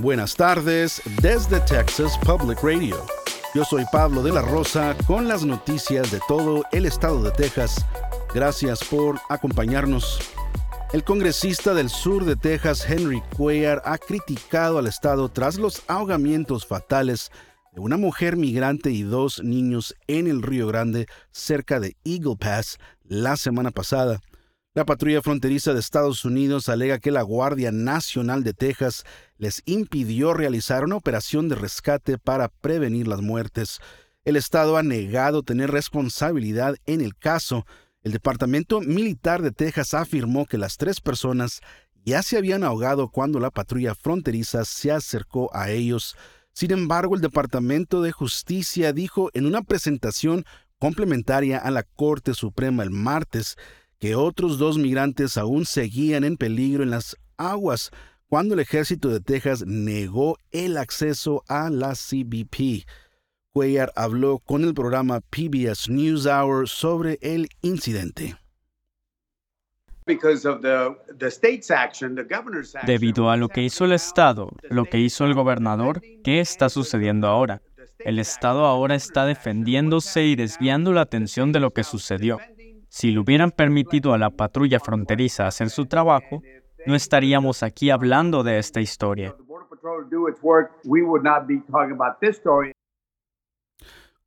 Buenas tardes desde Texas Public Radio. Yo soy Pablo de la Rosa con las noticias de todo el estado de Texas. Gracias por acompañarnos. El congresista del sur de Texas, Henry Cuellar, ha criticado al estado tras los ahogamientos fatales de una mujer migrante y dos niños en el Río Grande, cerca de Eagle Pass, la semana pasada. La patrulla fronteriza de Estados Unidos alega que la Guardia Nacional de Texas les impidió realizar una operación de rescate para prevenir las muertes. El Estado ha negado tener responsabilidad en el caso. El Departamento Militar de Texas afirmó que las tres personas ya se habían ahogado cuando la patrulla fronteriza se acercó a ellos. Sin embargo, el Departamento de Justicia dijo en una presentación complementaria a la Corte Suprema el martes que otros dos migrantes aún seguían en peligro en las aguas cuando el ejército de Texas negó el acceso a la CBP. Cuellar habló con el programa PBS NewsHour sobre el incidente. Debido a lo que hizo el Estado, lo que hizo el gobernador, ¿qué está sucediendo ahora? El Estado ahora está defendiéndose y desviando la atención de lo que sucedió. Si le hubieran permitido a la patrulla fronteriza hacer su trabajo, no estaríamos aquí hablando de esta historia.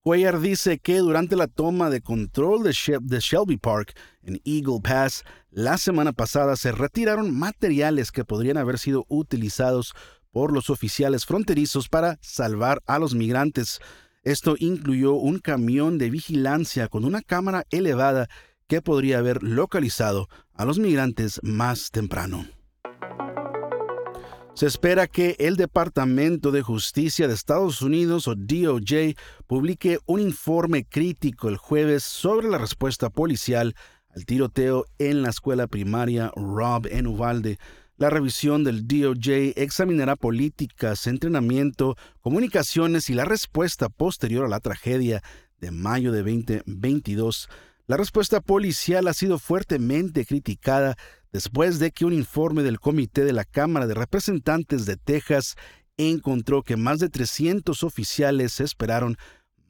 Cuellar dice que durante la toma de control de, Shelby Park en Eagle Pass la semana pasada se retiraron materiales que podrían haber sido utilizados por los oficiales fronterizos para salvar a los migrantes. Esto incluyó un camión de vigilancia con una cámara elevada que podría haber localizado a los migrantes más temprano. Se espera que el Departamento de Justicia de Estados Unidos o DOJ publique un informe crítico el jueves sobre la respuesta policial al tiroteo en la escuela primaria Rob en Uvalde. La revisión del DOJ examinará políticas, entrenamiento, comunicaciones y la respuesta posterior a la tragedia de mayo de 2022. La respuesta policial ha sido fuertemente criticada después de que un informe del Comité de la Cámara de Representantes de Texas encontró que más de 300 oficiales esperaron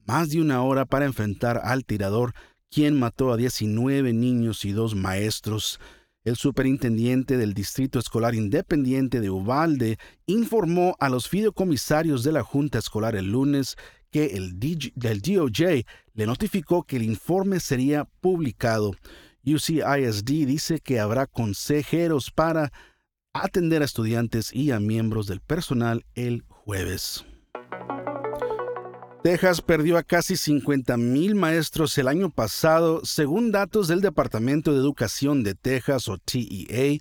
más de una hora para enfrentar al tirador, quien mató a 19 niños y dos maestros. El superintendente del Distrito Escolar Independiente de Uvalde informó a los fideicomisarios de la Junta Escolar el lunes que el, DOJ le notificó que el informe sería publicado. UCISD dice que habrá consejeros para atender a estudiantes y a miembros del personal el jueves. Texas perdió a casi 50.000 maestros el año pasado, según datos del Departamento de Educación de Texas o TEA.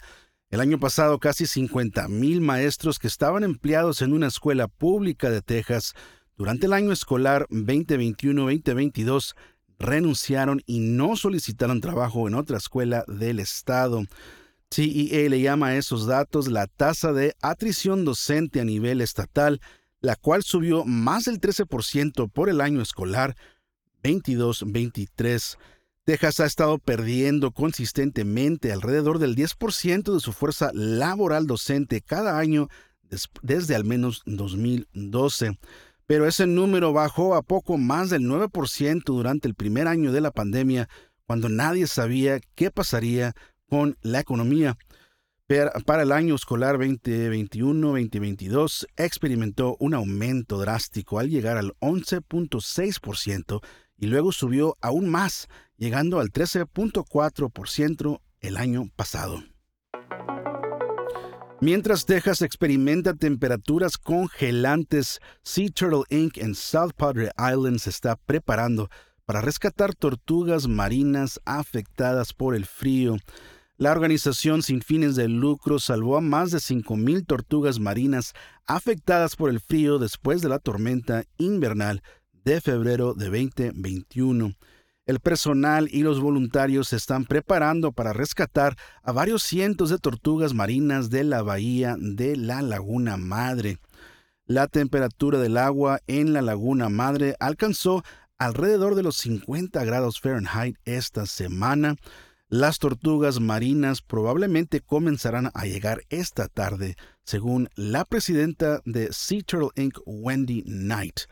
El año pasado, casi 50.000 maestros que estaban empleados en una escuela pública de Texas durante el año escolar 2021-2022 renunciaron y no solicitaron trabajo en otra escuela del estado. TEA le llama a esos datos la tasa de atrición docente a nivel estatal, la cual subió más del 13% por el año escolar 22-23. Texas ha estado perdiendo consistentemente alrededor del 10% de su fuerza laboral docente cada año desde al menos 2012 pero ese número bajó a poco más del 9% durante el primer año de la pandemia, cuando nadie sabía qué pasaría con la economía. Para el año escolar 2021-2022 experimentó un aumento drástico al llegar al 11.6% y luego subió aún más, llegando al 13.4% el año pasado. Mientras Texas experimenta temperaturas congelantes, Sea Turtle Inc. en South Padre Island se está preparando para rescatar tortugas marinas afectadas por el frío. La organización sin fines de lucro salvó a más de 5.000 tortugas marinas afectadas por el frío después de la tormenta invernal de febrero de 2021. El personal y los voluntarios se están preparando para rescatar a varios cientos de tortugas marinas de la bahía de la Laguna Madre. La temperatura del agua en la Laguna Madre alcanzó alrededor de los 50 grados Fahrenheit esta semana. Las tortugas marinas probablemente comenzarán a llegar esta tarde, según la presidenta de Sea Turtle Inc., Wendy Knight.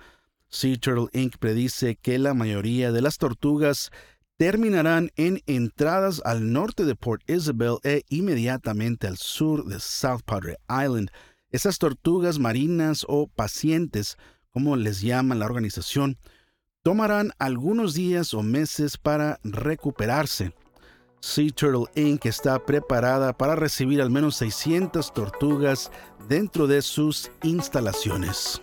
Sea Turtle Inc. predice que la mayoría de las tortugas terminarán en entradas al norte de Port Isabel e inmediatamente al sur de South Padre Island. Esas tortugas marinas o pacientes, como les llama la organización, tomarán algunos días o meses para recuperarse. Sea Turtle Inc. está preparada para recibir al menos 600 tortugas dentro de sus instalaciones.